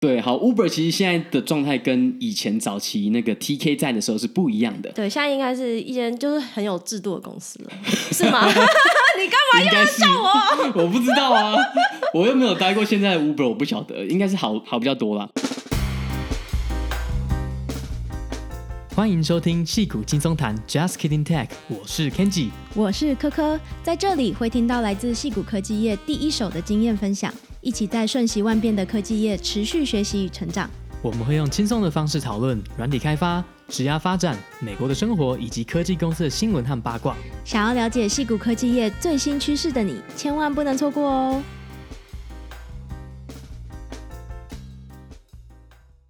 对，好，Uber 其实现在的状态跟以前早期那个 TK 在的时候是不一样的。对，现在应该是一间就是很有制度的公司了，是吗？你干嘛又要笑我？我不知道啊，我又没有待过现在的 Uber，我不晓得，应该是好好比较多啦。欢迎收听戏骨轻松谈，Just Kidding Tech，我是 Kenji，我是科科，在这里会听到来自戏骨科技业第一手的经验分享。一起在瞬息万变的科技业持续学习与成长。我们会用轻松的方式讨论软体开发、职涯发展、美国的生活以及科技公司的新闻和八卦。想要了解戏谷科技业最新趋势的你，千万不能错过哦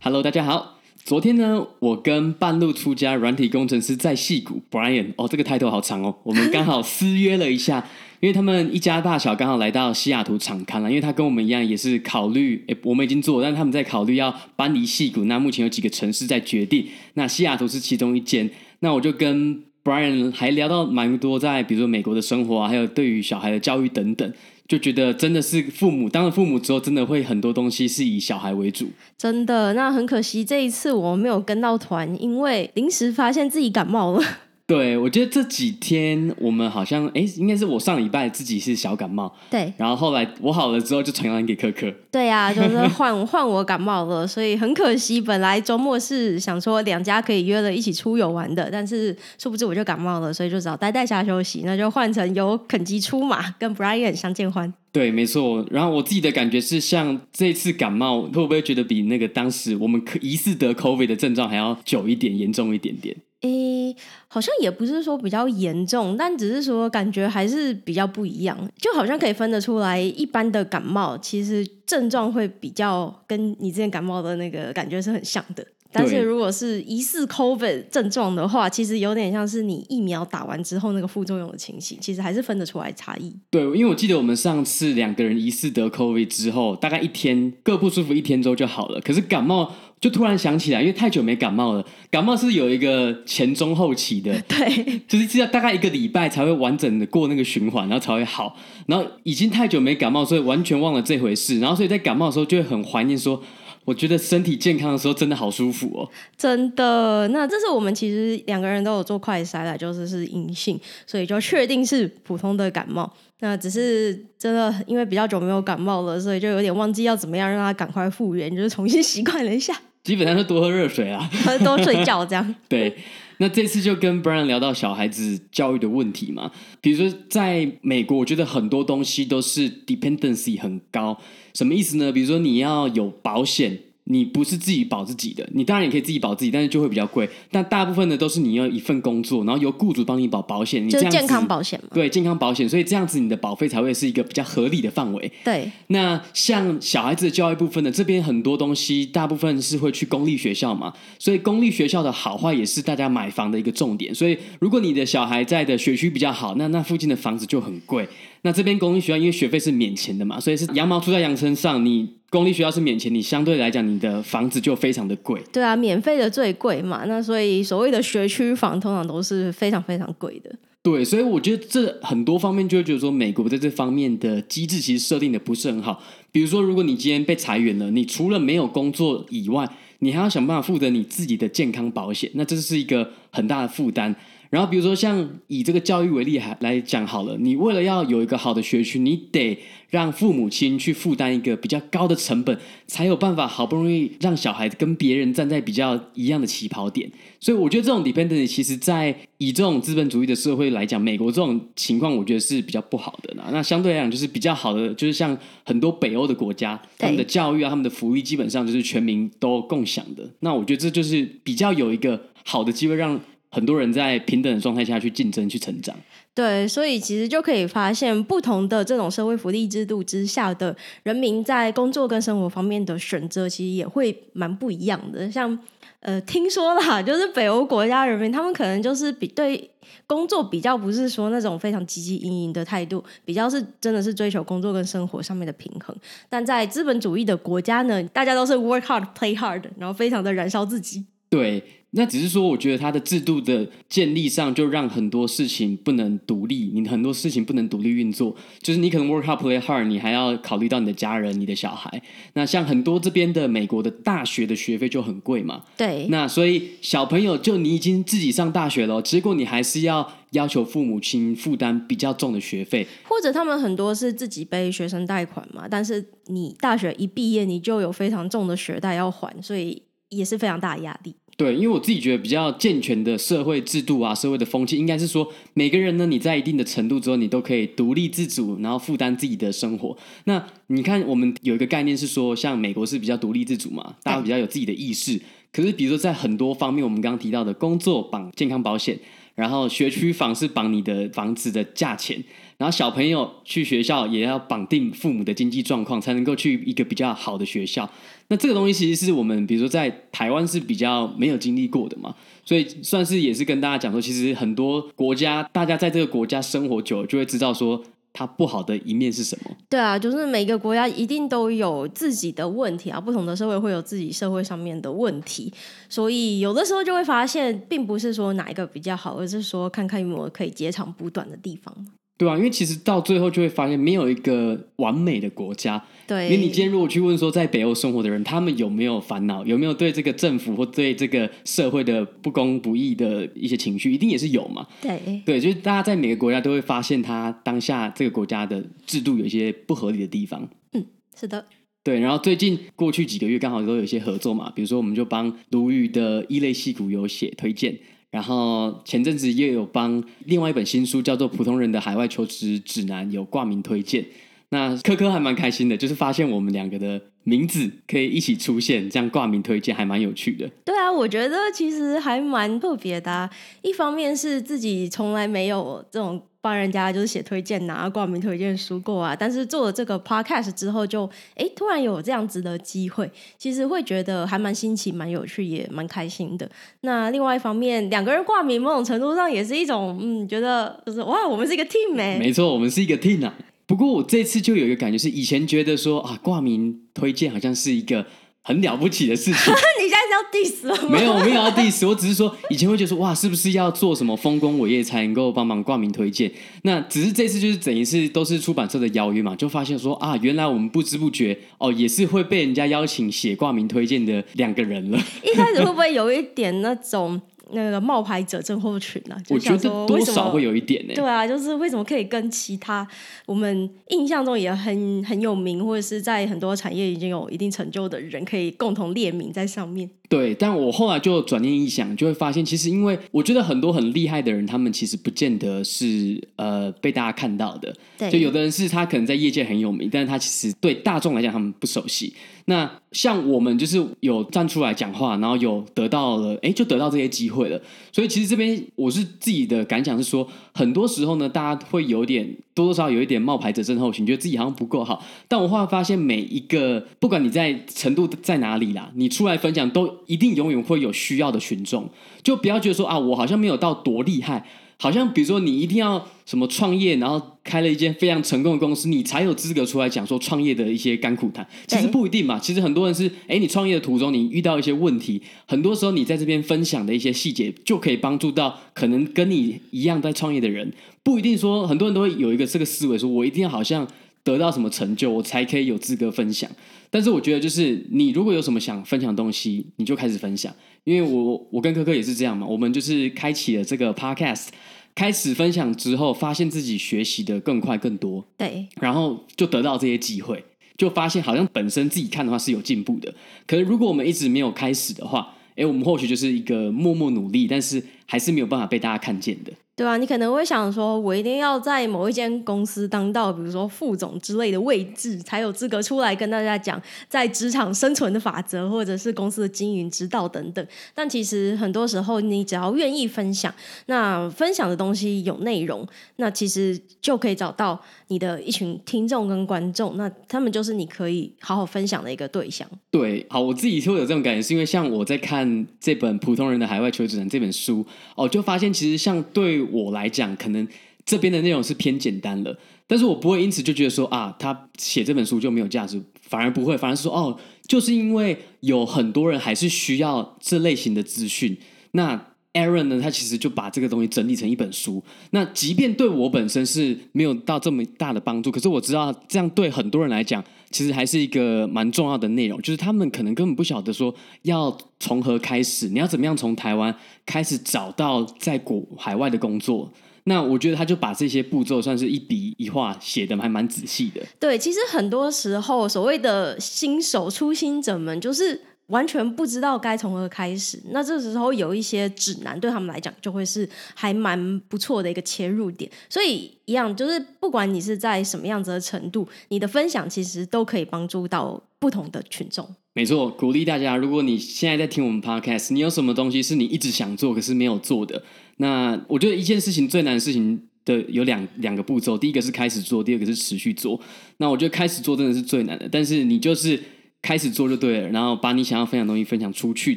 ！Hello，大家好。昨天呢，我跟半路出家软体工程师在戏谷 Brian，哦，这个 title 好长哦。我们刚好 私约了一下。因为他们一家大小刚好来到西雅图场勘了，因为他跟我们一样也是考虑，诶，我们已经做，但他们在考虑要搬离矽谷。那目前有几个城市在决定，那西雅图是其中一间。那我就跟 Brian 还聊到蛮多，在比如说美国的生活啊，还有对于小孩的教育等等，就觉得真的是父母当了父母之后，真的会很多东西是以小孩为主。真的，那很可惜这一次我没有跟到团，因为临时发现自己感冒了。对，我觉得这几天我们好像，哎，应该是我上礼拜自己是小感冒，对，然后后来我好了之后就传染给可可，对呀、啊，就是换换我感冒了，所以很可惜，本来周末是想说两家可以约了一起出游玩的，但是殊不知我就感冒了，所以就只好待在家休息，那就换成由肯基出马跟 Brian 相见欢。对，没错。然后我自己的感觉是，像这次感冒，会不会觉得比那个当时我们疑似得 COVID 的症状还要久一点、严重一点点？诶，好像也不是说比较严重，但只是说感觉还是比较不一样，就好像可以分得出来，一般的感冒其实症状会比较跟你之前感冒的那个感觉是很像的。但是如果是疑似 COVID 症状的话，其实有点像是你疫苗打完之后那个副作用的情形，其实还是分得出来差异。对，因为我记得我们上次两个人疑似得 COVID 之后，大概一天各不舒服一天之后就好了。可是感冒就突然想起来，因为太久没感冒了，感冒是有一个前中后期的，对，就是要大概一个礼拜才会完整的过那个循环，然后才会好。然后已经太久没感冒，所以完全忘了这回事。然后所以在感冒的时候就会很怀念说。我觉得身体健康的时候真的好舒服哦，真的。那这是我们其实两个人都有做快筛了，就是是阴性，所以就确定是普通的感冒。那只是真的因为比较久没有感冒了，所以就有点忘记要怎么样让它赶快复原，就是重新习惯了一下。基本上是多喝热水啊，多睡觉这样。对。那这次就跟 Brian 聊到小孩子教育的问题嘛，比如说在美国，我觉得很多东西都是 dependency 很高，什么意思呢？比如说你要有保险。你不是自己保自己的，你当然也可以自己保自己，但是就会比较贵。但大部分的都是你要一份工作，然后由雇主帮你保保险，你这样，健康保险嘛。对，健康保险，所以这样子你的保费才会是一个比较合理的范围。对。那像小孩子的教育部分呢，这边很多东西大部分是会去公立学校嘛，所以公立学校的好坏也是大家买房的一个重点。所以如果你的小孩在的学区比较好，那那附近的房子就很贵。那这边公立学校因为学费是免钱的嘛，所以是羊毛出在羊身上。你公立学校是免钱，你相对来讲你的房子就非常的贵。对啊，免费的最贵嘛。那所以所谓的学区房通常都是非常非常贵的。对，所以我觉得这很多方面就会觉得说，美国在这方面的机制其实设定的不是很好。比如说，如果你今天被裁员了，你除了没有工作以外，你还要想办法负责你自己的健康保险，那这是一个很大的负担。然后比如说像以这个教育为例还来讲好了，你为了要有一个好的学区，你得让父母亲去负担一个比较高的成本，才有办法好不容易让小孩子跟别人站在比较一样的起跑点。所以我觉得这种 dependency 其实在以这种资本主义的社会来讲，美国这种情况我觉得是比较不好的。那相对来讲就是比较好的，就是像很多北欧的国家，他们的教育啊，他们的福利基本上就是全民都共享的。那我觉得这就是比较有一个好的机会让。很多人在平等的状态下去竞争、去成长。对，所以其实就可以发现，不同的这种社会福利制度之下的人民在工作跟生活方面的选择，其实也会蛮不一样的。像呃，听说啦，就是北欧国家人民，他们可能就是比对工作比较不是说那种非常积极营营的态度，比较是真的是追求工作跟生活上面的平衡。但在资本主义的国家呢，大家都是 work hard, play hard，然后非常的燃烧自己。对，那只是说，我觉得它的制度的建立上，就让很多事情不能独立，你很多事情不能独立运作。就是你可能 work hard play hard，你还要考虑到你的家人、你的小孩。那像很多这边的美国的大学的学费就很贵嘛。对。那所以小朋友就你已经自己上大学了，结果你还是要要求父母亲负担比较重的学费，或者他们很多是自己背学生贷款嘛。但是你大学一毕业，你就有非常重的学贷要还，所以也是非常大的压力。对，因为我自己觉得比较健全的社会制度啊，社会的风气，应该是说每个人呢，你在一定的程度之后，你都可以独立自主，然后负担自己的生活。那你看，我们有一个概念是说，像美国是比较独立自主嘛，大家比较有自己的意识。可是，比如说在很多方面，我们刚刚提到的工作绑健康保险，然后学区房是绑你的房子的价钱。然后小朋友去学校也要绑定父母的经济状况，才能够去一个比较好的学校。那这个东西其实是我们，比如说在台湾是比较没有经历过的嘛，所以算是也是跟大家讲说，其实很多国家，大家在这个国家生活久了，就会知道说它不好的一面是什么。对啊，就是每个国家一定都有自己的问题啊，不同的社会会有自己社会上面的问题，所以有的时候就会发现，并不是说哪一个比较好，而是说看看有没有可以截长补短的地方。对啊，因为其实到最后就会发现，没有一个完美的国家。对，因为你今天如果去问说，在北欧生活的人，他们有没有烦恼，有没有对这个政府或对这个社会的不公不义的一些情绪，一定也是有嘛。对，对，就是大家在每个国家都会发现，他当下这个国家的制度有一些不合理的地方。嗯，是的。对，然后最近过去几个月刚好都有一些合作嘛，比如说我们就帮鲈鱼的一类戏骨有写推荐。然后前阵子又有帮另外一本新书叫做《普通人的海外求职指南》有挂名推荐，那科科还蛮开心的，就是发现我们两个的名字可以一起出现，这样挂名推荐还蛮有趣的。对啊，我觉得其实还蛮特别的。一方面是自己从来没有这种。帮人家就是写推荐啊，挂名推荐书过啊，但是做了这个 podcast 之后就，就哎突然有这样子的机会，其实会觉得还蛮新奇、蛮有趣，也蛮开心的。那另外一方面，两个人挂名，某种程度上也是一种，嗯，觉得就是哇，我们是一个 team 哎，没错，我们是一个 team 啊。不过我这次就有一个感觉是，以前觉得说啊，挂名推荐好像是一个。很了不起的事情。你现在是要 diss 了吗？没有，我没有要 diss，我只是说以前会觉得说哇，是不是要做什么丰功伟业才能够帮忙挂名推荐？那只是这次就是等于是都是出版社的邀约嘛，就发现说啊，原来我们不知不觉哦，也是会被人家邀请写挂名推荐的两个人了。一开始会不会有一点那种？那个冒牌者症候群啊，我觉得多少会有一点呢。对啊，就是为什么可以跟其他我们印象中也很很有名，或者是在很多产业已经有一定成就的人，可以共同列名在上面。对，但我后来就转念一想，就会发现，其实因为我觉得很多很厉害的人，他们其实不见得是呃被大家看到的。对，就有的人是他可能在业界很有名，但是他其实对大众来讲他们不熟悉。那像我们就是有站出来讲话，然后有得到了，哎，就得到这些机会了。所以其实这边我是自己的感想是说，很多时候呢，大家会有点多多少少有一点冒牌者症候群，觉得自己好像不够好。但我后来发现，每一个不管你在程度在哪里啦，你出来分享都一定永远会有需要的群众。就不要觉得说啊，我好像没有到多厉害。好像比如说你一定要什么创业，然后开了一间非常成功的公司，你才有资格出来讲说创业的一些甘苦谈。其实不一定嘛，其实很多人是，哎，你创业的途中你遇到一些问题，很多时候你在这边分享的一些细节，就可以帮助到可能跟你一样在创业的人。不一定说很多人都会有一个这个思维，说我一定要好像得到什么成就，我才可以有资格分享。但是我觉得就是你如果有什么想分享的东西，你就开始分享。因为我我跟科科也是这样嘛，我们就是开启了这个 podcast，开始分享之后，发现自己学习的更快更多，对，然后就得到这些机会，就发现好像本身自己看的话是有进步的。可是如果我们一直没有开始的话，哎，我们或许就是一个默默努力，但是还是没有办法被大家看见的。对啊，你可能会想说，我一定要在某一间公司当到，比如说副总之类的位置，才有资格出来跟大家讲在职场生存的法则，或者是公司的经营之道等等。但其实很多时候，你只要愿意分享，那分享的东西有内容，那其实就可以找到你的一群听众跟观众，那他们就是你可以好好分享的一个对象。对，好，我自己会有这种感觉，是因为像我在看这本《普通人的海外求职指南》这本书，哦，就发现其实像对。我来讲，可能这边的内容是偏简单了，但是我不会因此就觉得说啊，他写这本书就没有价值，反而不会，反而是说哦，就是因为有很多人还是需要这类型的资讯，那 Aaron 呢，他其实就把这个东西整理成一本书。那即便对我本身是没有到这么大的帮助，可是我知道这样对很多人来讲，其实还是一个蛮重要的内容。就是他们可能根本不晓得说要从何开始，你要怎么样从台湾开始找到在国海外的工作。那我觉得他就把这些步骤算是一笔一画写的还蛮仔细的。对，其实很多时候所谓的新手初心者们，就是完全不知道该从何开始。那这时候有一些指南，对他们来讲就会是还蛮不错的一个切入点。所以一样，就是不管你是在什么样子的程度，你的分享其实都可以帮助到不同的群众。没错，鼓励大家，如果你现在在听我们 Podcast，你有什么东西是你一直想做可是没有做的？那我觉得一件事情最难的事情的有两两个步骤，第一个是开始做，第二个是持续做。那我觉得开始做真的是最难的，但是你就是开始做就对了，然后把你想要分享的东西分享出去，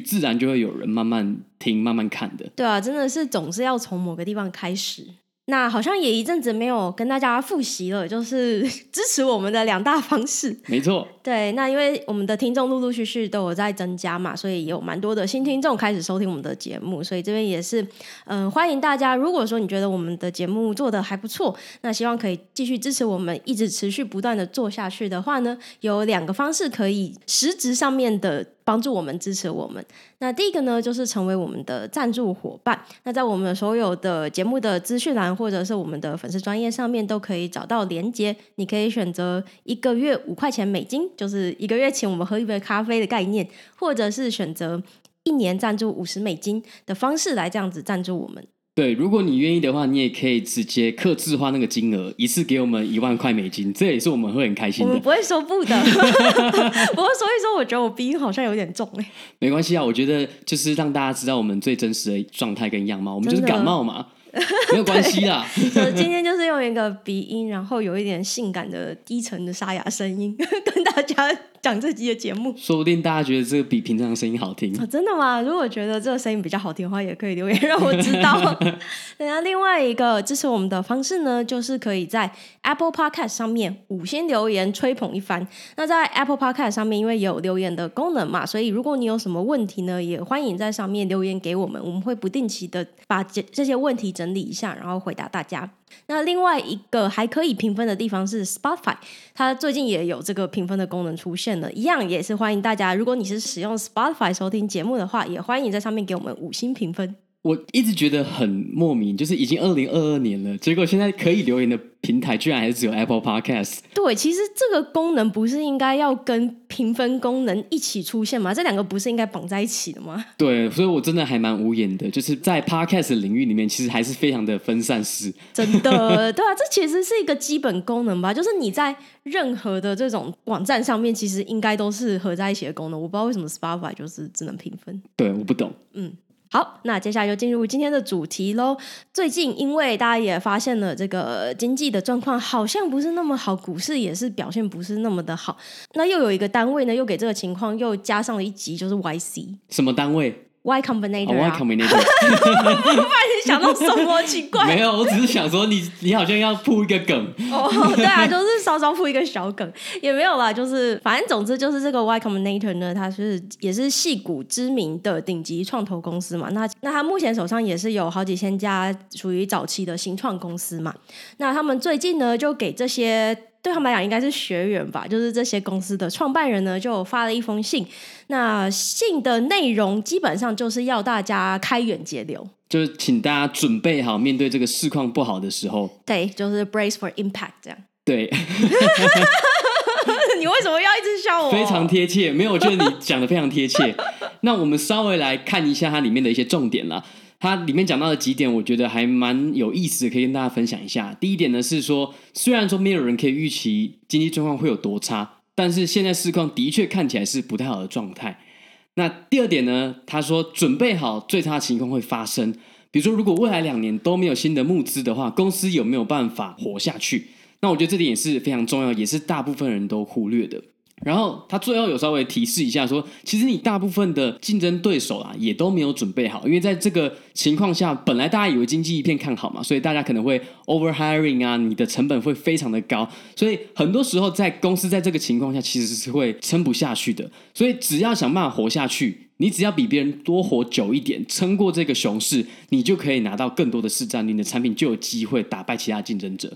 自然就会有人慢慢听、慢慢看的。对啊，真的是总是要从某个地方开始。那好像也一阵子没有跟大家复习了，就是 支持我们的两大方式。没错，对，那因为我们的听众陆陆续续都有在增加嘛，所以有蛮多的新听众开始收听我们的节目，所以这边也是嗯、欢迎大家。如果说你觉得我们的节目做得还不错，那希望可以继续支持我们，一直持续不断的做下去的话呢，有两个方式可以实质上面的。帮助我们支持我们。那第一个呢，就是成为我们的赞助伙伴。那在我们所有的节目的资讯栏，或者是我们的粉丝专业上面，都可以找到连接。你可以选择一个月五块钱美金，就是一个月请我们喝一杯咖啡的概念，或者是选择一年赞助五十美金的方式来这样子赞助我们。对，如果你愿意的话，你也可以直接客制化那个金额，一次给我们一万块美金，这也是我们会很开心的。我们不会说不的，不过所以说，我觉得我鼻音好像有点重哎。没关系啊，我觉得就是让大家知道我们最真实的状态跟样貌，我们就是感冒嘛。没有关系啦，就今天就是用一个鼻音，然后有一点性感的低沉的沙哑声音跟大家讲这集的节目。说不定大家觉得这个比平常的声音好听。哦，真的吗？如果觉得这个声音比较好听的话，也可以留言让我知道。那另外一个支持我们的方式呢，就是可以在 Apple Podcast 上面五星留言吹捧一番。那在 Apple Podcast 上面，因为有留言的功能嘛，所以如果你有什么问题呢，也欢迎在上面留言给我们，我们会不定期的把这这些问题。整理一下，然后回答大家。那另外一个还可以评分的地方是 Spotify，它最近也有这个评分的功能出现了，一样也是欢迎大家。如果你是使用 Spotify 收听节目的话，也欢迎在上面给我们五星评分。我一直觉得很莫名，就是已经二零二二年了，结果现在可以留言的平台居然还是只有 Apple Podcast。对，其实这个功能不是应该要跟评分功能一起出现吗？这两个不是应该绑在一起的吗？对，所以我真的还蛮无言的，就是在 Podcast 领域里面，其实还是非常的分散式。真的，对啊，这其实是一个基本功能吧，就是你在任何的这种网站上面，其实应该都是合在一起的功能。我不知道为什么 Spotify 就是只能评分。对，我不懂。嗯。好，那接下来就进入今天的主题喽。最近因为大家也发现了这个经济的状况好像不是那么好，股市也是表现不是那么的好。那又有一个单位呢，又给这个情况又加上了一级，就是 YC。什么单位？Y Combinator 啊 Combinator，我怕你想到什么奇怪？没有，我只是想说你，你好像要铺一个梗。哦，对啊，就是稍稍铺一个小梗，也没有啦，就是反正总之就是这个 Y Combinator 呢，它是也是矽谷知名的顶级创投公司嘛。那那它目前手上也是有好几千家属于早期的新创公司嘛。那他们最近呢，就给这些。对他们来讲，应该是学员吧，就是这些公司的创办人呢，就发了一封信。那信的内容基本上就是要大家开源节流，就是请大家准备好面对这个市况不好的时候。对，就是 brace for impact 这样。对，你为什么要一直笑我？非常贴切，没有，我觉得你讲的非常贴切。那我们稍微来看一下它里面的一些重点啦。它里面讲到的几点，我觉得还蛮有意思的，可以跟大家分享一下。第一点呢是说，虽然说没有人可以预期经济状况会有多差，但是现在市况的确看起来是不太好的状态。那第二点呢，他说准备好最差情况会发生，比如说如果未来两年都没有新的募资的话，公司有没有办法活下去？那我觉得这点也是非常重要，也是大部分人都忽略的。然后他最后有稍微提示一下说，其实你大部分的竞争对手啊，也都没有准备好，因为在这个情况下，本来大家以为经济一片看好嘛，所以大家可能会 over hiring 啊，你的成本会非常的高，所以很多时候在公司在这个情况下其实是会撑不下去的。所以只要想办法活下去，你只要比别人多活久一点，撑过这个熊市，你就可以拿到更多的市占率，你的产品就有机会打败其他竞争者。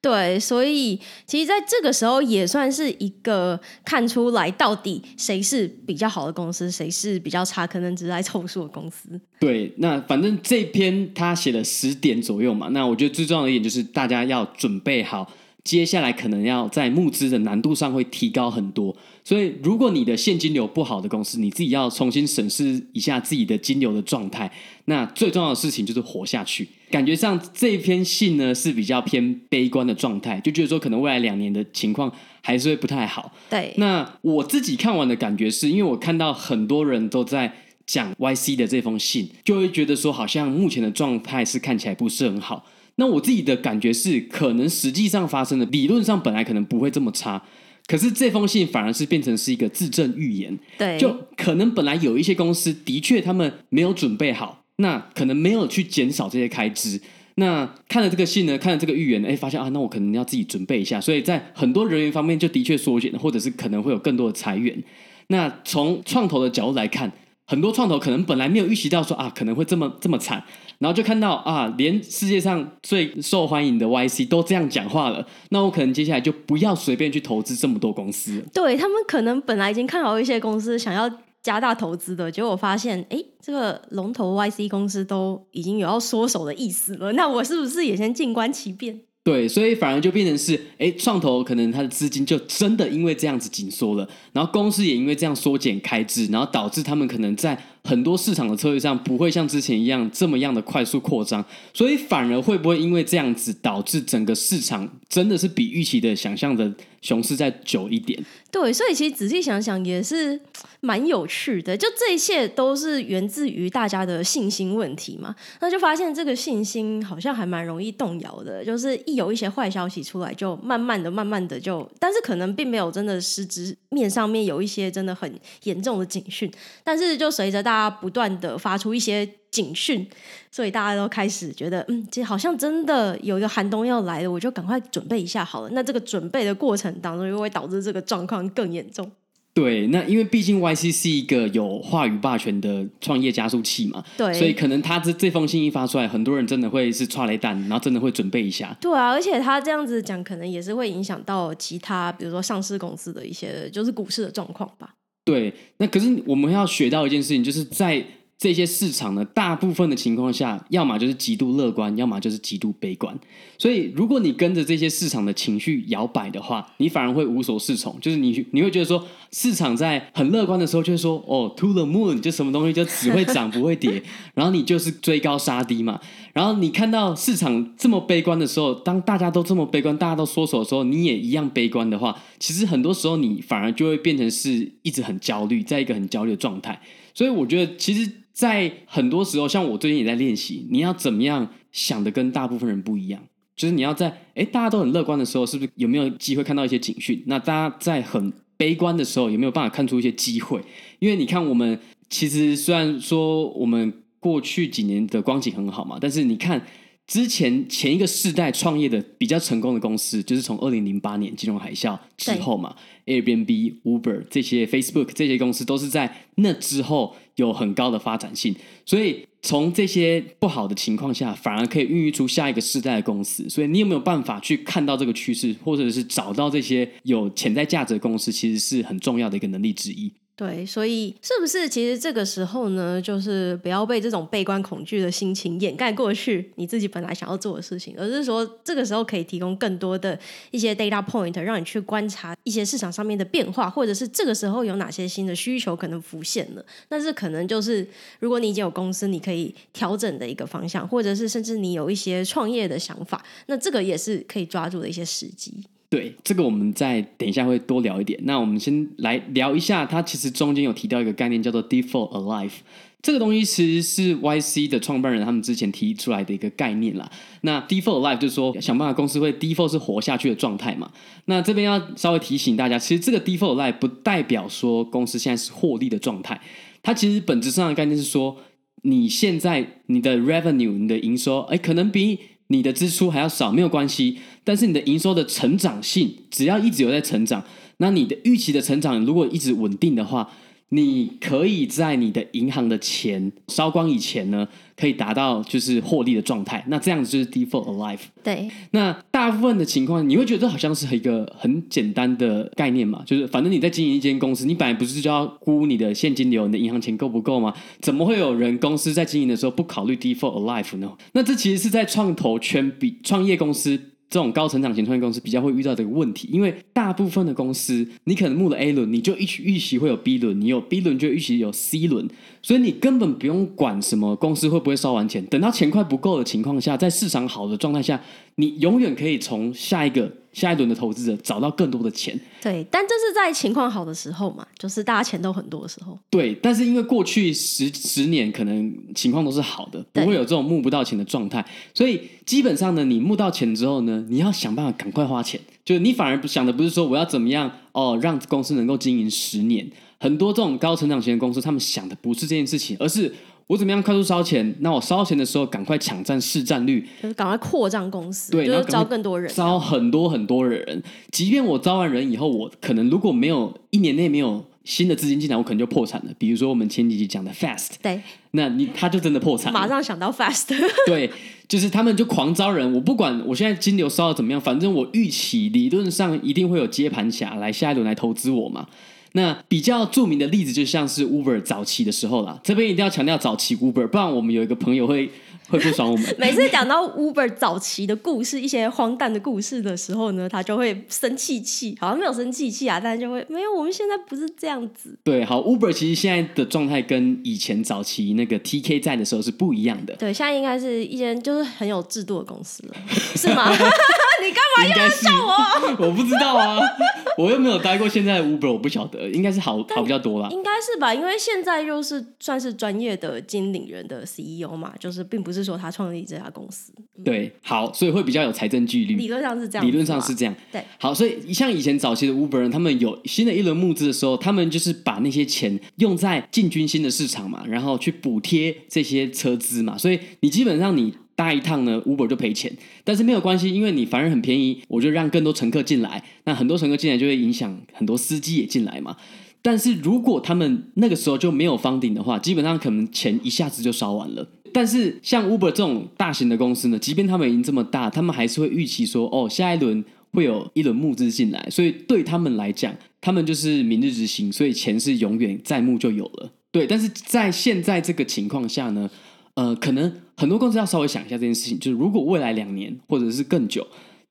对，所以其实在这个时候也算是一个看出来到底谁是比较好的公司，谁是比较差，可能只是来凑数的公司。对，那反正这篇他写了十点左右嘛，那我觉得最重要的一点就是大家要准备好。接下来可能要在募资的难度上会提高很多，所以如果你的现金流不好的公司，你自己要重新审视一下自己的金流的状态。那最重要的事情就是活下去。感觉上这篇信呢是比较偏悲观的状态，就觉得说可能未来两年的情况还是会不太好。对，那我自己看完的感觉是因为我看到很多人都在讲 YC 的这封信，就会觉得说好像目前的状态是看起来不是很好。那我自己的感觉是，可能实际上发生的，理论上本来可能不会这么差，可是这封信反而是变成是一个自证预言。对，就可能本来有一些公司的确他们没有准备好，那可能没有去减少这些开支。那看了这个信呢，看了这个预言呢，哎，发现啊，那我可能要自己准备一下。所以在很多人员方面就的确缩减，或者是可能会有更多的裁员。那从创投的角度来看，很多创投可能本来没有预习到说啊，可能会这么这么惨。然后就看到啊，连世界上最受欢迎的 YC 都这样讲话了，那我可能接下来就不要随便去投资这么多公司。对，他们可能本来已经看好一些公司，想要加大投资的，结果发现，哎，这个龙头 YC 公司都已经有要缩手的意思了，那我是不是也先静观其变？对，所以反而就变成是，哎，创投可能他的资金就真的因为这样子紧缩了，然后公司也因为这样缩减开支，然后导致他们可能在很多市场的策略上不会像之前一样这么样的快速扩张，所以反而会不会因为这样子导致整个市场真的是比预期的想象的熊市再久一点？对，所以其实仔细想想也是。蛮有趣的，就这一切都是源自于大家的信心问题嘛。那就发现这个信心好像还蛮容易动摇的，就是一有一些坏消息出来，就慢慢的、慢慢的就，但是可能并没有真的实质面上面有一些真的很严重的警讯，但是就随着大家不断的发出一些警讯，所以大家都开始觉得，嗯，其实好像真的有一个寒冬要来了，我就赶快准备一下好了。那这个准备的过程当中，又会导致这个状况更严重。对，那因为毕竟 YC 是一个有话语霸权的创业加速器嘛，对，所以可能他这这封信一发出来，很多人真的会是踹雷弹，然后真的会准备一下。对啊，而且他这样子讲，可能也是会影响到其他，比如说上市公司的一些，就是股市的状况吧。对，那可是我们要学到一件事情，就是在。这些市场呢，大部分的情况下，要么就是极度乐观，要么就是极度悲观。所以，如果你跟着这些市场的情绪摇摆的话，你反而会无所适从。就是你，你会觉得说，市场在很乐观的时候，就会说，哦，to the moon，就什么东西就只会涨不会跌，然后你就是追高杀低嘛。然后你看到市场这么悲观的时候，当大家都这么悲观，大家都缩手的时候，你也一样悲观的话，其实很多时候你反而就会变成是一直很焦虑，在一个很焦虑的状态。所以，我觉得其实。在很多时候，像我最近也在练习，你要怎么样想的跟大部分人不一样？就是你要在诶大家都很乐观的时候，是不是有没有机会看到一些警讯？那大家在很悲观的时候，有没有办法看出一些机会？因为你看，我们其实虽然说我们过去几年的光景很好嘛，但是你看。之前前一个世代创业的比较成功的公司，就是从二零零八年金融海啸之后嘛，Airbnb、Uber 这些 Facebook 这些公司都是在那之后有很高的发展性，所以从这些不好的情况下，反而可以孕育出下一个世代的公司。所以你有没有办法去看到这个趋势，或者是找到这些有潜在价值的公司，其实是很重要的一个能力之一。对，所以是不是其实这个时候呢，就是不要被这种悲观恐惧的心情掩盖过去你自己本来想要做的事情，而是说这个时候可以提供更多的一些 data point，让你去观察一些市场上面的变化，或者是这个时候有哪些新的需求可能浮现了。那这可能就是如果你已经有公司，你可以调整的一个方向，或者是甚至你有一些创业的想法，那这个也是可以抓住的一些时机。对，这个我们再等一下会多聊一点。那我们先来聊一下，它其实中间有提到一个概念叫做 “default alive”。这个东西其实是 YC 的创办人他们之前提出来的一个概念啦。那 “default alive” 就是说想办法公司会 default 是活下去的状态嘛。那这边要稍微提醒大家，其实这个 “default alive” 不代表说公司现在是获利的状态。它其实本质上的概念是说，你现在你的 revenue 你的营收，哎，可能比你的支出还要少，没有关系。但是你的营收的成长性，只要一直有在成长，那你的预期的成长如果一直稳定的话，你可以在你的银行的钱烧光以前呢，可以达到就是获利的状态。那这样子就是 default alive。对。那大部分的情况，你会觉得这好像是一个很简单的概念嘛？就是反正你在经营一间公司，你本来不是就要估你的现金流、你的银行钱够不够吗？怎么会有人公司在经营的时候不考虑 default alive 呢？那这其实是在创投圈比创业公司。这种高成长型创业公司比较会遇到这个问题，因为大部分的公司，你可能募了 A 轮，你就预预期会有 B 轮，你有 B 轮就预期有 C 轮，所以你根本不用管什么公司会不会烧完钱，等到钱快不够的情况下，在市场好的状态下，你永远可以从下一个。下一轮的投资者找到更多的钱，对，但这是在情况好的时候嘛，就是大家钱都很多的时候。对，但是因为过去十十年可能情况都是好的，不会有这种募不到钱的状态，所以基本上呢，你募到钱之后呢，你要想办法赶快花钱，就是你反而不想的不是说我要怎么样哦，让公司能够经营十年，很多这种高成长型的公司，他们想的不是这件事情，而是。我怎么样快速烧钱？那我烧钱的时候，赶快抢占市占率，就是赶快扩张公司，对，就是招更多人，招很多很多人。即便我招完人以后，我可能如果没有一年内没有新的资金进来，我可能就破产了。比如说我们前几集讲的 Fast，对，那你他就真的破产了。马上想到 Fast，对，就是他们就狂招人。我不管我现在金流烧的怎么样，反正我预期理论上一定会有接盘侠来下一轮来投资我嘛。那比较著名的例子就像是 Uber 早期的时候啦，这边一定要强调早期 Uber，不然我们有一个朋友会。会不爽我们。每次讲到 Uber 早期的故事，一些荒诞的故事的时候呢，他就会生气气，好像没有生气气啊，但是就会没有。我们现在不是这样子。对，好，Uber 其实现在的状态跟以前早期那个 TK 在的时候是不一样的。对，现在应该是一间就是很有制度的公司了，是吗？你干嘛又要笑我？我不知道啊，我又没有待过现在的 Uber，我不晓得，应该是好好比较多啦。应该是吧，因为现在就是算是专业的经理人的 CEO 嘛，就是并不是。是说他创立这家公司，对，好，所以会比较有财政纪律。理论上是这样，理论上是这样。对，好，所以像以前早期的 Uber 人，他们有新的一轮募资的时候，他们就是把那些钱用在进军新的市场嘛，然后去补贴这些车资嘛。所以你基本上你搭一趟呢，Uber 就赔钱，但是没有关系，因为你反而很便宜，我就让更多乘客进来，那很多乘客进来就会影响很多司机也进来嘛。但是如果他们那个时候就没有方顶的话，基本上可能钱一下子就烧完了。但是像 Uber 这种大型的公司呢，即便他们已经这么大，他们还是会预期说，哦，下一轮会有一轮募资进来，所以对他们来讲，他们就是明日之星，所以钱是永远在募就有了。对，但是在现在这个情况下呢，呃，可能很多公司要稍微想一下这件事情，就是如果未来两年或者是更久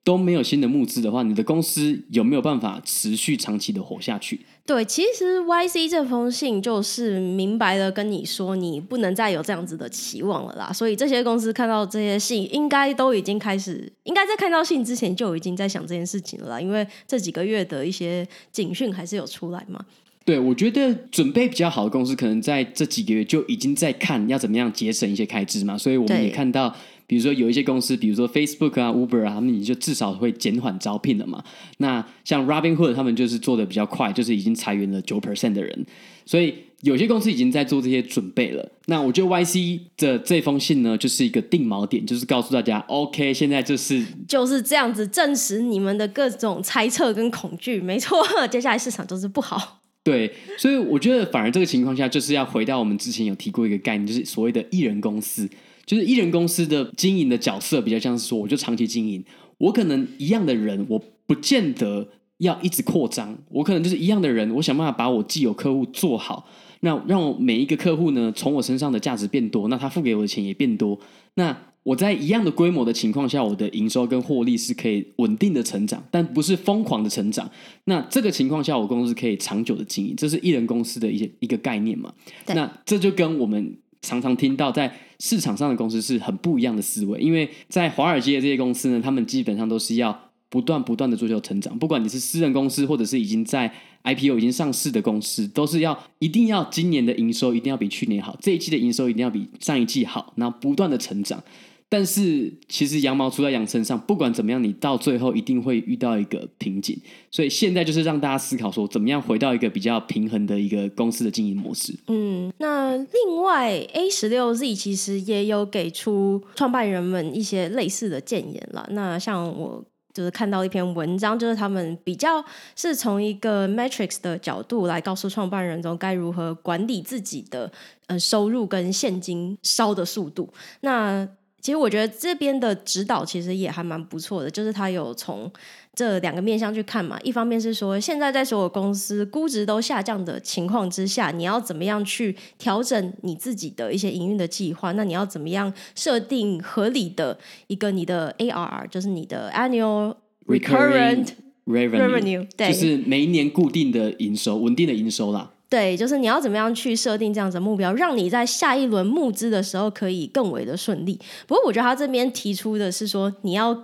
都没有新的募资的话，你的公司有没有办法持续长期的活下去？对，其实 YC 这封信就是明白的跟你说，你不能再有这样子的期望了啦。所以这些公司看到这些信，应该都已经开始，应该在看到信之前就已经在想这件事情了啦。因为这几个月的一些警讯还是有出来嘛。对，我觉得准备比较好的公司，可能在这几个月就已经在看要怎么样节省一些开支嘛。所以我们也看到。比如说有一些公司，比如说 Facebook 啊、Uber 啊，他们就至少会减缓招聘了嘛。那像 Robinhood 他们就是做的比较快，就是已经裁员了九 percent 的人。所以有些公司已经在做这些准备了。那我觉得 YC 的这封信呢，就是一个定锚点，就是告诉大家，OK，现在就是就是这样子证实你们的各种猜测跟恐惧，没错，接下来市场就是不好。对，所以我觉得反而这个情况下，就是要回到我们之前有提过一个概念，就是所谓的艺人公司。就是艺人公司的经营的角色比较像是说，我就长期经营，我可能一样的人，我不见得要一直扩张，我可能就是一样的人，我想办法把我既有客户做好，那让我每一个客户呢，从我身上的价值变多，那他付给我的钱也变多，那我在一样的规模的情况下，我的营收跟获利是可以稳定的成长，但不是疯狂的成长。那这个情况下，我公司可以长久的经营，这是艺人公司的一些一个概念嘛？那这就跟我们。常常听到在市场上的公司是很不一样的思维，因为在华尔街的这些公司呢，他们基本上都是要不断不断的追求成长，不管你是私人公司或者是已经在 IPO 已经上市的公司，都是要一定要今年的营收一定要比去年好，这一季的营收一定要比上一季好，然后不断的成长。但是其实羊毛出在羊身上，不管怎么样，你到最后一定会遇到一个瓶颈。所以现在就是让大家思考说，怎么样回到一个比较平衡的一个公司的经营模式。嗯，那另外 A 十六 Z 其实也有给出创办人们一些类似的建言了。那像我。就是看到一篇文章，就是他们比较是从一个 matrix 的角度来告诉创办人中该如何管理自己的呃收入跟现金烧的速度。那其实我觉得这边的指导其实也还蛮不错的，就是他有从这两个面向去看嘛。一方面是说，现在在所有公司估值都下降的情况之下，你要怎么样去调整你自己的一些营运的计划？那你要怎么样设定合理的一个你的 ARR，就是你的 Annual Recurrent Revenue，对，就是每一年固定的营收、稳定的营收啦。对，就是你要怎么样去设定这样子的目标，让你在下一轮募资的时候可以更为的顺利。不过，我觉得他这边提出的是说，你要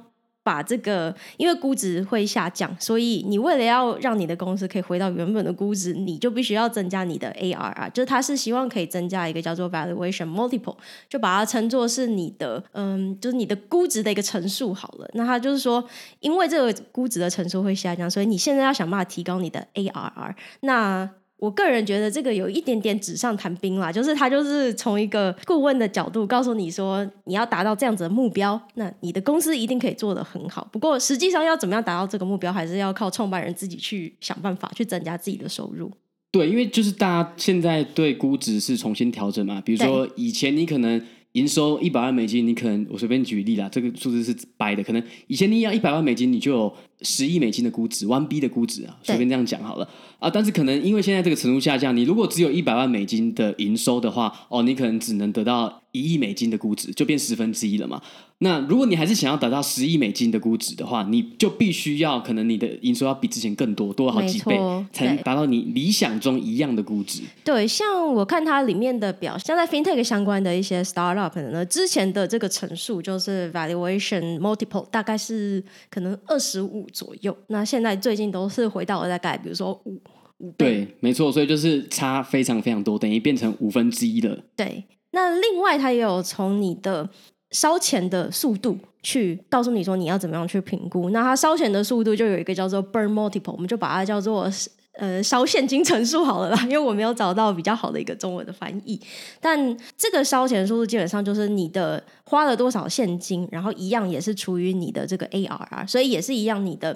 把这个，因为估值会下降，所以你为了要让你的公司可以回到原本的估值，你就必须要增加你的 ARR。就是他是希望可以增加一个叫做 Valuation Multiple，就把它称作是你的，嗯，就是你的估值的一个乘数好了。那他就是说，因为这个估值的乘数会下降，所以你现在要想办法提高你的 ARR。那我个人觉得这个有一点点纸上谈兵啦，就是他就是从一个顾问的角度告诉你说，你要达到这样子的目标，那你的公司一定可以做得很好。不过实际上要怎么样达到这个目标，还是要靠创办人自己去想办法去增加自己的收入。对，因为就是大家现在对估值是重新调整嘛，比如说以前你可能营收一百万美金，你可能我随便举例啦，这个数字是掰的，可能以前你要一百万美金，你就有十亿美金的估值，one B 的估值啊，随便这样讲好了啊。但是可能因为现在这个程度下降，你如果只有一百万美金的营收的话，哦，你可能只能得到一亿美金的估值，就变十分之一了嘛。那如果你还是想要达到十亿美金的估值的话，你就必须要可能你的营收要比之前更多，多好几倍，才能达到你理想中一样的估值。对，像我看它里面的表，像在 FinTech 相关的一些 Startup 呢，之前的这个乘数就是 Valuation Multiple 大概是可能二十五。左右，那现在最近都是回到了大概，比如说五五倍，对，没错，所以就是差非常非常多，等于变成五分之一了。对，那另外它也有从你的烧钱的速度去告诉你说你要怎么样去评估，那它烧钱的速度就有一个叫做 Burn Multiple，我们就把它叫做。呃，烧现金乘数好了啦，因为我没有找到比较好的一个中文的翻译。但这个烧钱数基本上就是你的花了多少现金，然后一样也是除于你的这个 ARR，所以也是一样你的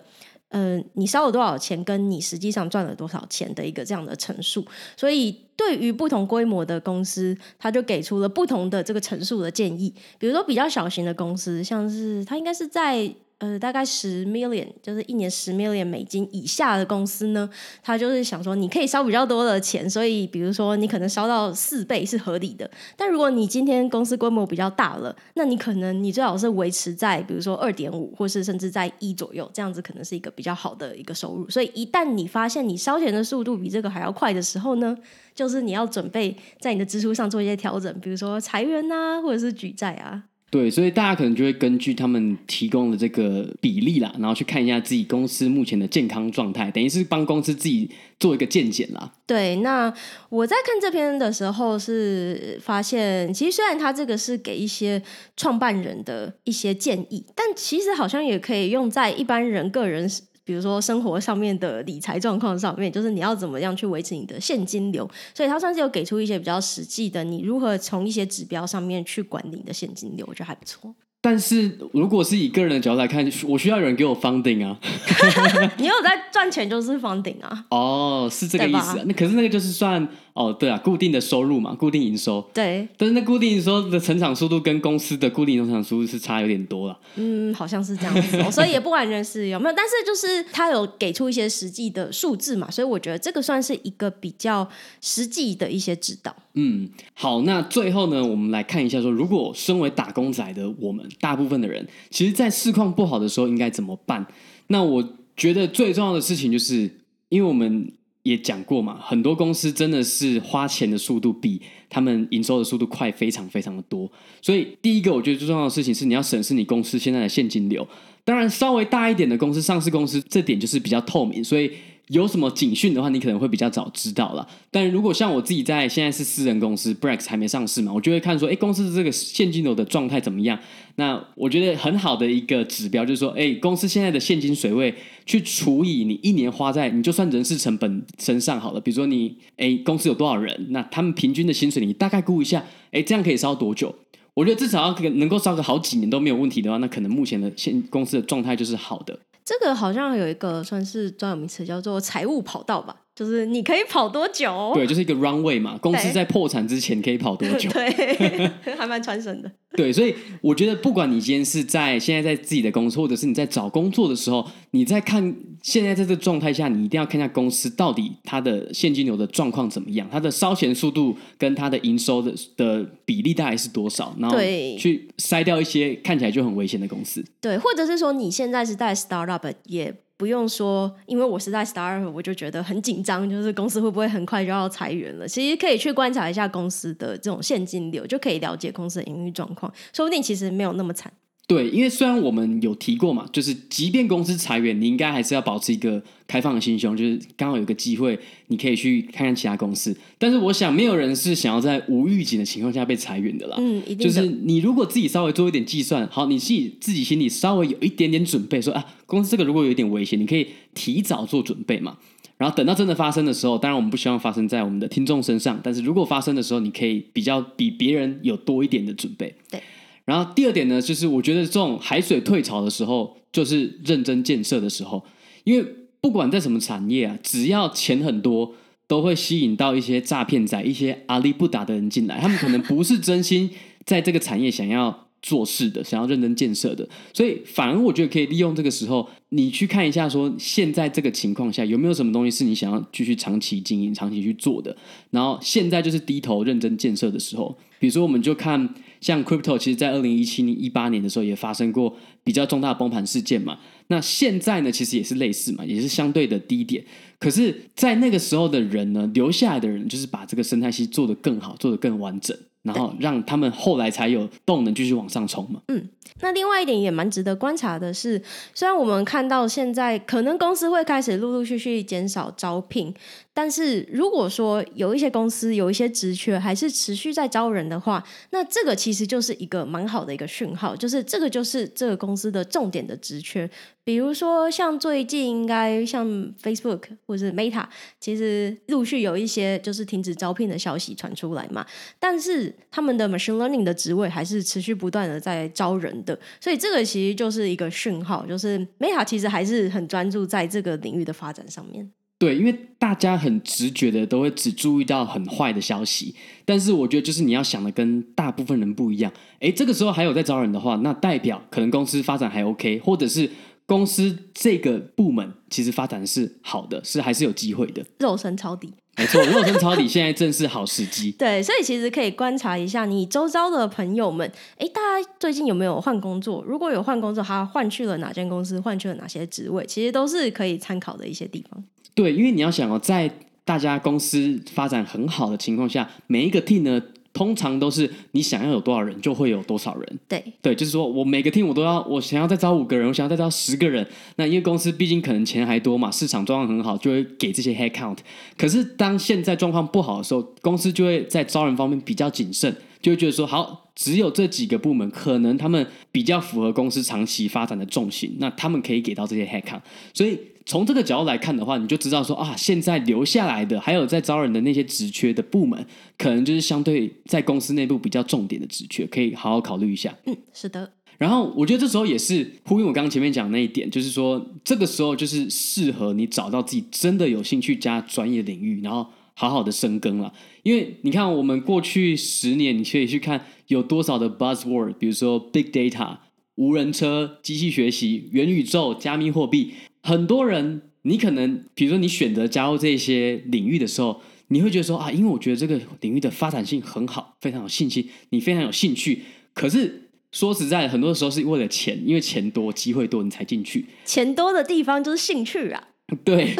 呃，你烧了多少钱，跟你实际上赚了多少钱的一个这样的陈述。所以对于不同规模的公司，他就给出了不同的这个陈述的建议。比如说比较小型的公司，像是它应该是在。呃，大概十 million，就是一年十 million 美金以下的公司呢，他就是想说，你可以烧比较多的钱，所以比如说你可能烧到四倍是合理的。但如果你今天公司规模比较大了，那你可能你最好是维持在比如说二点五，或是甚至在一左右，这样子可能是一个比较好的一个收入。所以一旦你发现你烧钱的速度比这个还要快的时候呢，就是你要准备在你的支出上做一些调整，比如说裁员啊，或者是举债啊。对，所以大家可能就会根据他们提供的这个比例啦，然后去看一下自己公司目前的健康状态，等于是帮公司自己做一个健检啦。对，那我在看这篇的时候是发现，其实虽然他这个是给一些创办人的一些建议，但其实好像也可以用在一般人个人。比如说生活上面的理财状况上面，就是你要怎么样去维持你的现金流，所以他算是有给出一些比较实际的，你如何从一些指标上面去管理你的现金流，我觉得还不错。但是如果是以个人的角度来看，我需要有人给我 funding 啊。你有在赚钱就是 funding 啊。哦，是这个意思啊。那可是那个就是算哦，对啊，固定的收入嘛，固定营收。对。但是那固定营收的成长速度跟公司的固定成长速度是差有点多了。嗯，好像是这样子哦。所以也不完全是有没有，但是就是他有给出一些实际的数字嘛，所以我觉得这个算是一个比较实际的一些指导。嗯，好，那最后呢，我们来看一下说，如果身为打工仔的我们，大部分的人，其实，在市况不好的时候应该怎么办？那我觉得最重要的事情就是，因为我们也讲过嘛，很多公司真的是花钱的速度比他们营收的速度快，非常非常的多。所以，第一个我觉得最重要的事情是，你要审视你公司现在的现金流。当然，稍微大一点的公司，上市公司，这点就是比较透明，所以。有什么警讯的话，你可能会比较早知道了。但如果像我自己在现在是私人公司，Brax 还没上市嘛，我就会看说，哎，公司的这个现金流的状态怎么样？那我觉得很好的一个指标就是说，哎，公司现在的现金水位去除以你一年花在，你就算人事成本身上好了。比如说你，哎，公司有多少人？那他们平均的薪水你大概估一下，哎，这样可以烧多久？我觉得至少要能够烧个好几年都没有问题的话，那可能目前的现公司的状态就是好的。这个好像有一个算是专有名词，叫做财务跑道吧。就是你可以跑多久？对，就是一个 runway 嘛。公司在破产之前可以跑多久？对，还蛮传神的。对，所以我觉得，不管你今天是在现在在自己的公司，或者是你在找工作的时候，你在看现在在这个状态下，你一定要看一下公司到底它的现金流的状况怎么样，它的烧钱速度跟它的营收的的比例大概是多少，然后去筛掉一些看起来就很危险的公司。对，或者是说你现在是在 startup 也。不用说，因为我是在 Star，我就觉得很紧张，就是公司会不会很快就要裁员了？其实可以去观察一下公司的这种现金流，就可以了解公司的营运状况，说不定其实没有那么惨。对，因为虽然我们有提过嘛，就是即便公司裁员，你应该还是要保持一个开放的心胸，就是刚好有个机会，你可以去看看其他公司。但是我想，没有人是想要在无预警的情况下被裁员的啦。嗯，一定。就是你如果自己稍微做一点计算，好，你自己自己心里稍微有一点点准备，说啊，公司这个如果有一点危险，你可以提早做准备嘛。然后等到真的发生的时候，当然我们不希望发生在我们的听众身上，但是如果发生的时候，你可以比较比别人有多一点的准备。对。然后第二点呢，就是我觉得这种海水退潮的时候，就是认真建设的时候。因为不管在什么产业啊，只要钱很多，都会吸引到一些诈骗仔、一些阿力不打的人进来。他们可能不是真心在这个产业想要做事的，想要认真建设的。所以反而我觉得可以利用这个时候，你去看一下，说现在这个情况下有没有什么东西是你想要继续长期经营、长期去做的。然后现在就是低头认真建设的时候。比如说，我们就看。像 Crypto，其实，在二零一七年、一八年的时候，也发生过比较重大崩盘事件嘛。那现在呢，其实也是类似嘛，也是相对的低点。可是，在那个时候的人呢，留下来的人，就是把这个生态系做得更好，做得更完整。然后让他们后来才有动能继续往上冲嘛。嗯，那另外一点也蛮值得观察的是，虽然我们看到现在可能公司会开始陆陆续续减少招聘，但是如果说有一些公司有一些职缺还是持续在招人的话，那这个其实就是一个蛮好的一个讯号，就是这个就是这个公司的重点的职缺。比如说，像最近应该像 Facebook 或者是 Meta，其实陆续有一些就是停止招聘的消息传出来嘛。但是他们的 Machine Learning 的职位还是持续不断的在招人的，所以这个其实就是一个讯号，就是 Meta 其实还是很专注在这个领域的发展上面。对，因为大家很直觉的都会只注意到很坏的消息，但是我觉得就是你要想的跟大部分人不一样。哎，这个时候还有在招人的话，那代表可能公司发展还 OK，或者是。公司这个部门其实发展是好的，是还是有机会的。肉身抄底，没错，肉身抄底现在正是好时机。对，所以其实可以观察一下你周遭的朋友们，诶，大家最近有没有换工作？如果有换工作，他换去了哪间公司？换去了哪些职位？其实都是可以参考的一些地方。对，因为你要想哦，在大家公司发展很好的情况下，每一个 team 呢。通常都是你想要有多少人，就会有多少人。对对，就是说我每个 team 我都要，我想要再招五个人，我想要再招十个人。那因为公司毕竟可能钱还多嘛，市场状况很好，就会给这些 head count。可是当现在状况不好的时候，公司就会在招人方面比较谨慎，就会觉得说，好，只有这几个部门可能他们比较符合公司长期发展的重心，那他们可以给到这些 head count。所以。从这个角度来看的话，你就知道说啊，现在留下来的还有在招人的那些职缺的部门，可能就是相对在公司内部比较重点的职缺，可以好好考虑一下。嗯，是的。然后我觉得这时候也是呼应我刚刚前面讲的那一点，就是说这个时候就是适合你找到自己真的有兴趣加专业领域，然后好好的深耕了。因为你看，我们过去十年，你可以去看有多少的 buzzword，比如说 big data、无人车、机器学习、元宇宙、加密货币。很多人，你可能比如说你选择加入这些领域的时候，你会觉得说啊，因为我觉得这个领域的发展性很好，非常有信心，你非常有兴趣。可是说实在，很多时候是为了钱，因为钱多，机会多，你才进去。钱多的地方就是兴趣啊。对，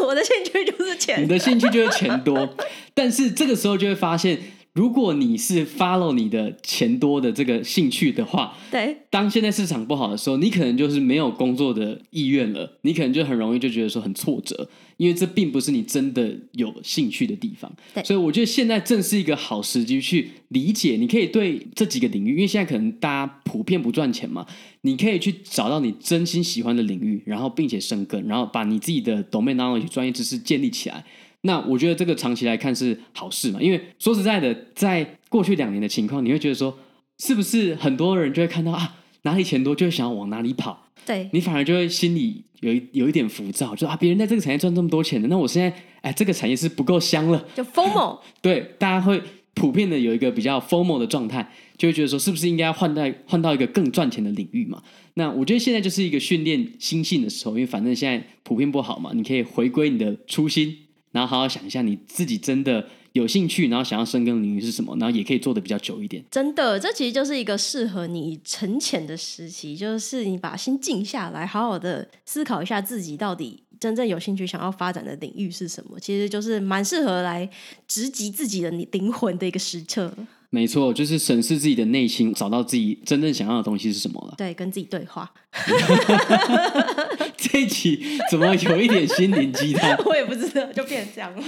我的兴趣就是钱，你的兴趣就是钱多。但是这个时候就会发现。如果你是 follow 你的钱多的这个兴趣的话，对，当现在市场不好的时候，你可能就是没有工作的意愿了，你可能就很容易就觉得说很挫折，因为这并不是你真的有兴趣的地方。对，所以我觉得现在正是一个好时机去理解，你可以对这几个领域，因为现在可能大家普遍不赚钱嘛，你可以去找到你真心喜欢的领域，然后并且深耕，然后把你自己的 domain knowledge 专业知识建立起来。那我觉得这个长期来看是好事嘛，因为说实在的，在过去两年的情况，你会觉得说是不是很多人就会看到啊哪里钱多，就会想要往哪里跑？对，你反而就会心里有一有一点浮躁，就啊别人在这个产业赚这么多钱的，那我现在哎这个产业是不够香了，就 formal。对，大家会普遍的有一个比较 formal 的状态，就会觉得说是不是应该要换到换到一个更赚钱的领域嘛？那我觉得现在就是一个训练心性的时候，因为反正现在普遍不好嘛，你可以回归你的初心，然后好好想一下你自己真的。有兴趣，然后想要深耕领域是什么？然后也可以做的比较久一点。真的，这其实就是一个适合你沉潜的时期，就是你把心静下来，好好的思考一下自己到底真正有兴趣、想要发展的领域是什么。其实就是蛮适合来直击自己的你灵魂的一个时刻。没错，就是审视自己的内心，找到自己真正想要的东西是什么了。对，跟自己对话。这一集怎么有一点心灵鸡汤？我也不知道，就变成这样了。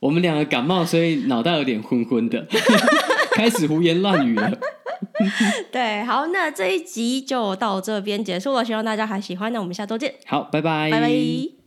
我们两个感冒，所以脑袋有点昏昏的，开始胡言乱语了。对，好，那这一集就到这边结束了，希望大家还喜欢。那我们下周见。好，拜拜，拜拜。